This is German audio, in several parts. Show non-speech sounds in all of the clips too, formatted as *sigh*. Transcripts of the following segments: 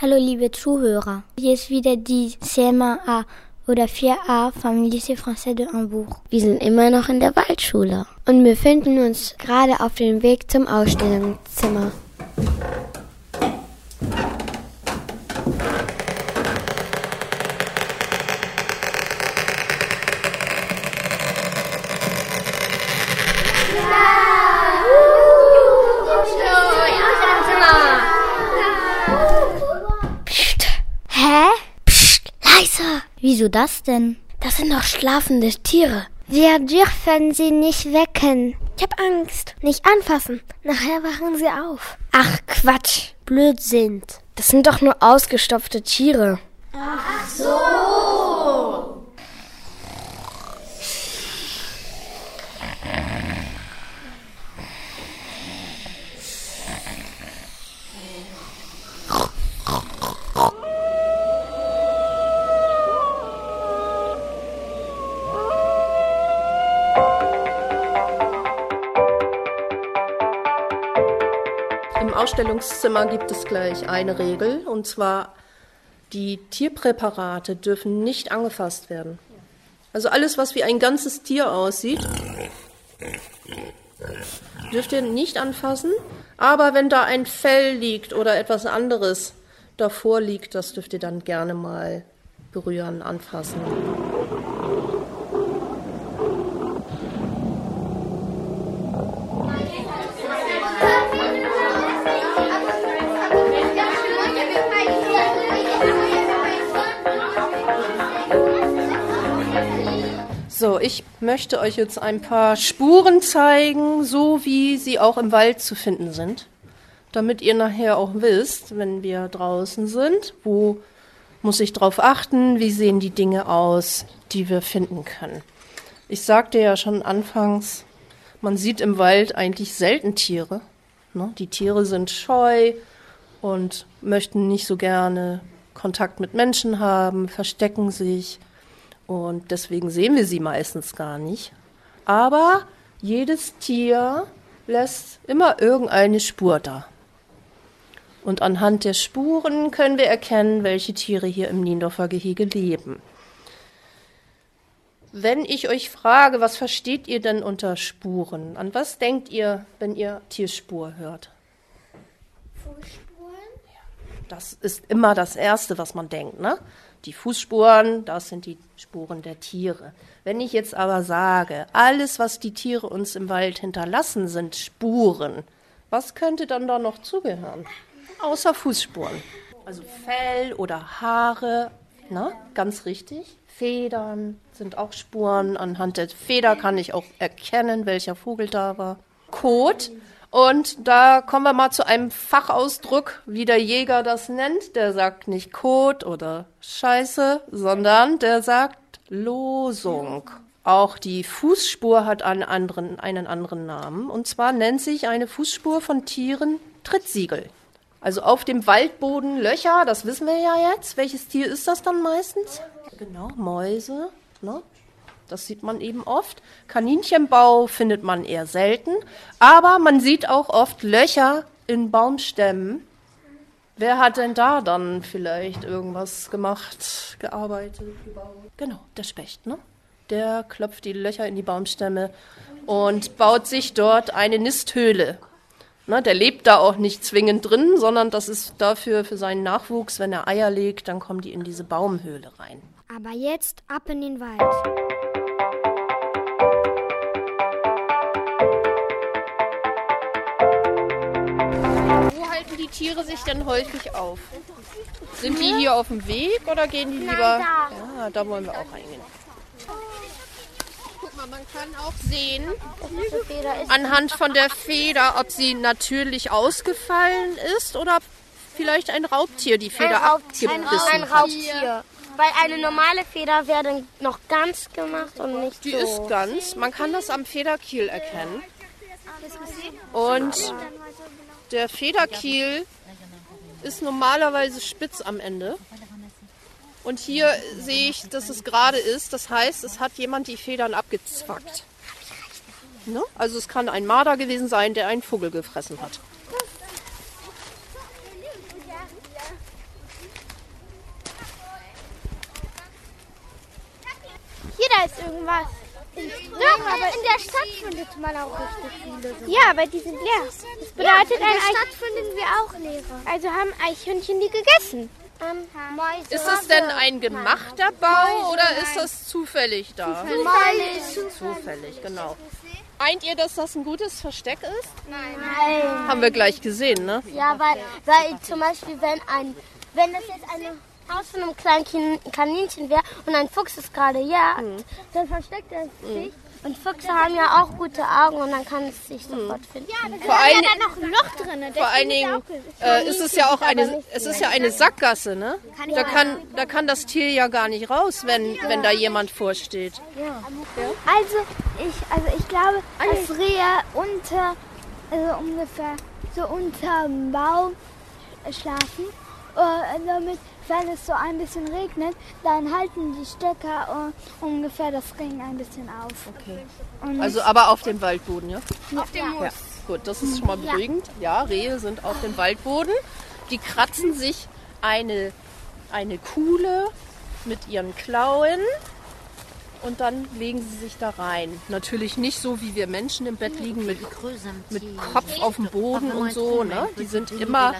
Hallo liebe Zuhörer, hier ist wieder die CMA oder 4a vom Lycée Français de Hambourg. Wir sind immer noch in der Waldschule und befinden uns gerade auf dem Weg zum Ausstellungszimmer. Wieso das denn? Das sind doch schlafende Tiere. Wir dürfen sie nicht wecken. Ich hab Angst. Nicht anfassen. Nachher wachen sie auf. Ach Quatsch. Blödsinn. Das sind doch nur ausgestopfte Tiere. Ach so. Ausstellungszimmer gibt es gleich eine Regel, und zwar die Tierpräparate dürfen nicht angefasst werden. Also alles, was wie ein ganzes Tier aussieht, dürft ihr nicht anfassen. Aber wenn da ein Fell liegt oder etwas anderes davor liegt, das dürft ihr dann gerne mal berühren, anfassen. So, ich möchte euch jetzt ein paar Spuren zeigen, so wie sie auch im Wald zu finden sind, damit ihr nachher auch wisst, wenn wir draußen sind, wo muss ich drauf achten, wie sehen die Dinge aus, die wir finden können. Ich sagte ja schon anfangs, man sieht im Wald eigentlich selten Tiere. Ne? Die Tiere sind scheu und möchten nicht so gerne Kontakt mit Menschen haben, verstecken sich und deswegen sehen wir sie meistens gar nicht. Aber jedes Tier lässt immer irgendeine Spur da. Und anhand der Spuren können wir erkennen, welche Tiere hier im Niendorfer Gehege leben. Wenn ich euch frage, was versteht ihr denn unter Spuren? An was denkt ihr, wenn ihr Tierspur hört? Fußspuren? Das ist immer das Erste, was man denkt, ne? Die Fußspuren, das sind die Spuren der Tiere. Wenn ich jetzt aber sage, alles, was die Tiere uns im Wald hinterlassen, sind Spuren, was könnte dann da noch zugehören? Außer Fußspuren. Also Fell oder Haare, na, ganz richtig. Federn sind auch Spuren. Anhand der Feder kann ich auch erkennen, welcher Vogel da war. Kot und da kommen wir mal zu einem Fachausdruck, wie der Jäger das nennt. Der sagt nicht Kot oder Scheiße, sondern der sagt Losung. Auch die Fußspur hat einen anderen, einen anderen Namen. Und zwar nennt sich eine Fußspur von Tieren Trittsiegel. Also auf dem Waldboden Löcher, das wissen wir ja jetzt. Welches Tier ist das dann meistens? Genau, Mäuse. Ne? Das sieht man eben oft. Kaninchenbau findet man eher selten, aber man sieht auch oft Löcher in Baumstämmen. Wer hat denn da dann vielleicht irgendwas gemacht, gearbeitet, gebaut? Genau, der Specht, ne? Der klopft die Löcher in die Baumstämme und baut sich dort eine Nisthöhle. Ne, der lebt da auch nicht zwingend drin, sondern das ist dafür für seinen Nachwuchs, wenn er Eier legt, dann kommen die in diese Baumhöhle rein. Aber jetzt ab in den Wald. Die Tiere sich denn häufig auf? Sind die hier auf dem Weg oder gehen die lieber? Ja, da wollen wir auch reingehen. Guck mal, man kann auch sehen, anhand von der Feder, ob sie natürlich ausgefallen ist oder vielleicht ein Raubtier die Feder ein abgebissen ein, ein Raubtier. Weil eine normale Feder wäre noch ganz gemacht und nicht die so. Die ist ganz. Man kann das am Federkiel erkennen. Und der Federkiel ist normalerweise spitz am Ende. Und hier sehe ich, dass es gerade ist. Das heißt, es hat jemand die Federn abgezwackt. Ne? Also es kann ein Marder gewesen sein, der einen Vogel gefressen hat. Hier da ist irgendwas. Doch, aber in der Stadt findet man auch richtig viele. So. Ja, aber die sind leer. Das bedeutet, ja, in der Stadt finden wir auch leere. Also haben Eichhörnchen die gegessen. Ähm, ist das denn ein gemachter Bau oder ist das zufällig da? Zufällig. Zufällig, genau. Meint ihr, dass das ein gutes Versteck ist? Nein. Haben wir gleich gesehen, ne? Ja, weil, weil zum Beispiel, wenn ein, wenn das jetzt eine Haus von einem kleinen Kaninchen wäre und ein Fuchs ist gerade jagt, mhm. dann versteckt er sich. Und Füchse haben ja auch gute Augen und dann kann es sich sofort finden. Ja, vor allen, ja da noch ein Loch drin. Vor allen Dingen äh, ist es ja auch eine, es ist ja eine Sackgasse, ne? Da kann, da kann das Tier ja gar nicht raus, wenn, wenn da jemand vorsteht. Ja. Also ich, also ich glaube, dass Rehe unter, also ungefähr so unter dem Baum schlafen, äh, damit wenn es so ein bisschen regnet, dann halten die Stöcker uh, ungefähr das Regen ein bisschen auf. Okay. Und also aber auf dem Waldboden, ja? ja. Auf dem Moos. Ja. Gut, das ist schon mal beruhigend. Ja. ja, Rehe sind auf dem Waldboden. Die kratzen sich eine, eine Kuhle mit ihren Klauen und dann legen sie sich da rein. Natürlich nicht so, wie wir Menschen im Bett liegen mit, mit Kopf auf dem Boden und so. Ne? Die sind immer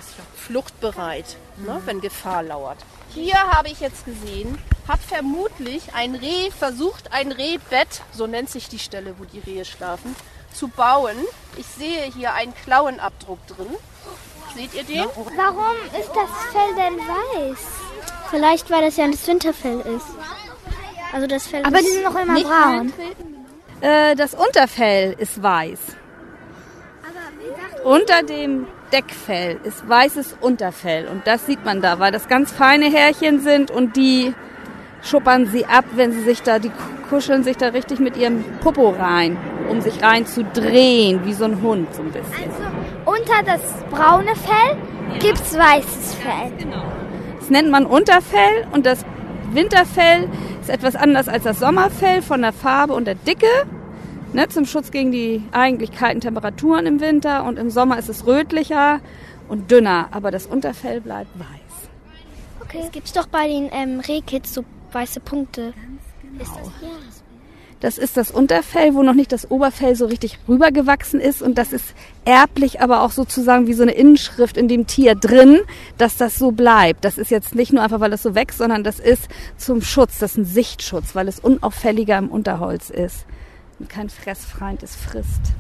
fluchtbereit, ne? wenn Gefahr lauert. Hier habe ich jetzt gesehen, hat vermutlich ein Reh versucht, ein Rehbett, so nennt sich die Stelle, wo die Rehe schlafen, zu bauen. Ich sehe hier einen Klauenabdruck drin. Seht ihr den? Warum ist das Fell denn weiß? Vielleicht, weil das ja das Winterfell ist. Also das Fell Aber die sind noch immer braun. Äh, das Unterfell ist weiß. Unter dem Deckfell ist weißes Unterfell und das sieht man da, weil das ganz feine Härchen sind und die schuppern sie ab, wenn sie sich da, die kuscheln sich da richtig mit ihrem Popo rein, um sich rein zu drehen, wie so ein Hund so ein bisschen. Also unter das braune Fell ja. gibt's weißes Fell. Genau. Das nennt man Unterfell und das Winterfell ist etwas anders als das Sommerfell von der Farbe und der Dicke. Ne, zum Schutz gegen die eigentlich kalten Temperaturen im Winter. Und im Sommer ist es rötlicher und dünner, aber das Unterfell bleibt weiß. Okay. Es gibt doch bei den ähm, Rehkits so weiße Punkte. Genau. Ist das, ja. Das ist das Unterfell, wo noch nicht das Oberfell so richtig rübergewachsen ist. Und das ist erblich, aber auch sozusagen wie so eine Inschrift in dem Tier drin, dass das so bleibt. Das ist jetzt nicht nur einfach, weil es so wächst, sondern das ist zum Schutz. Das ist ein Sichtschutz, weil es unauffälliger im Unterholz ist. Und kein Fressfeind es frisst.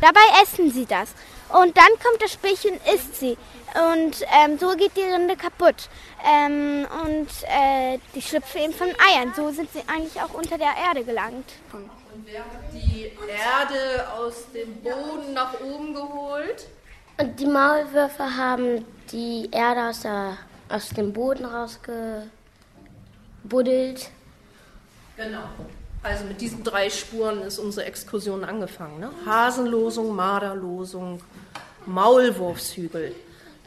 Dabei essen sie das. Und dann kommt das Spielchen und isst sie. Und ähm, so geht die Rinde kaputt. Ähm, und äh, die schlüpfen eben von Eiern. So sind sie eigentlich auch unter der Erde gelangt. Und wer hat die Erde aus dem Boden nach oben geholt? Und die Maulwürfe haben die Erde aus, der, aus dem Boden rausgebuddelt. Genau. Also mit diesen drei Spuren ist unsere Exkursion angefangen. Ne? Hasenlosung, Marderlosung, Maulwurfshügel.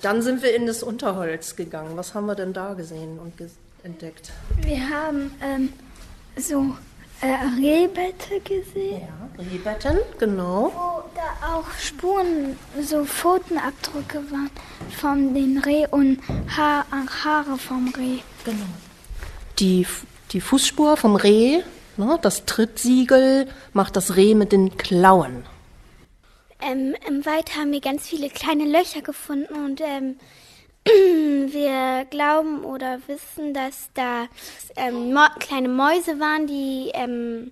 Dann sind wir in das Unterholz gegangen. Was haben wir denn da gesehen und ge entdeckt? Wir haben ähm, so äh, Rehbette gesehen. Ja, Rehbetten, genau. Wo da auch Spuren, so Pfotenabdrücke waren von den Reh und ha Haare vom Reh. Genau. Die, die Fußspur vom Reh Ne? Das Trittsiegel macht das Reh mit den Klauen. Ähm, Im Wald haben wir ganz viele kleine Löcher gefunden und ähm, *clears throat* wir glauben oder wissen, dass da ähm, kleine Mäuse waren, die ähm,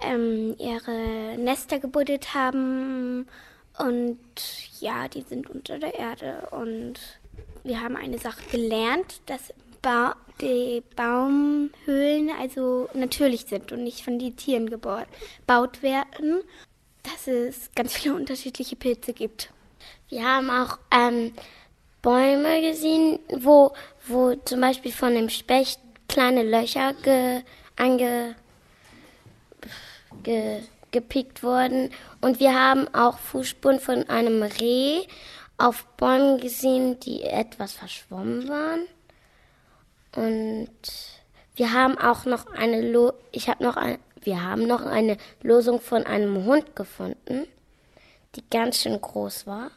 ähm, ihre Nester gebuddelt haben. Und ja, die sind unter der Erde. Und wir haben eine Sache gelernt, dass ba die Baumhöhlen also natürlich sind und nicht von den Tieren gebaut werden, dass es ganz viele unterschiedliche Pilze gibt. Wir haben auch ähm, Bäume gesehen, wo, wo zum Beispiel von dem Specht kleine Löcher ge, ange, ge, gepickt wurden. Und wir haben auch Fußspuren von einem Reh auf Bäumen gesehen, die etwas verschwommen waren. Und wir haben auch noch eine Lo ich habe noch ein wir haben noch eine Losung von einem Hund gefunden, die ganz schön groß war.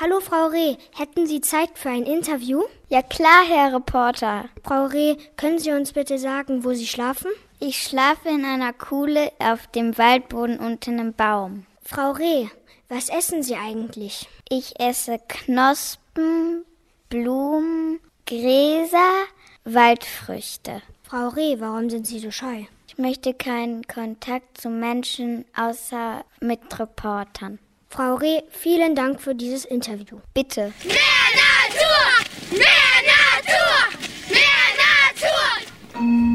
Hallo Frau Reh, hätten Sie Zeit für ein Interview? Ja klar, Herr Reporter. Frau Reh, können Sie uns bitte sagen, wo Sie schlafen? Ich schlafe in einer Kuhle auf dem Waldboden unter einem Baum. Frau Reh, was essen Sie eigentlich? Ich esse Knospen, Blumen, Gräser, Waldfrüchte. Frau Reh, warum sind Sie so scheu? Ich möchte keinen Kontakt zu Menschen außer mit Reportern. Frau Reh, vielen Dank für dieses Interview. Bitte. Mehr Natur! Mehr Natur! Mehr Natur!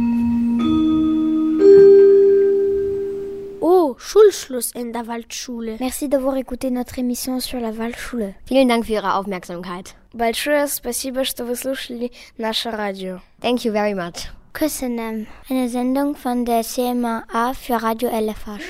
Schulschluss in der Waldschule. Merci d'avoir écouté notre émission sur la Waldschule. Vielen Dank für Ihre Aufmerksamkeit. Большое спасибо, что вы слушали наше радио. Thank you very much. Küssenem, eine Sendung von der CMA für Radio LFH.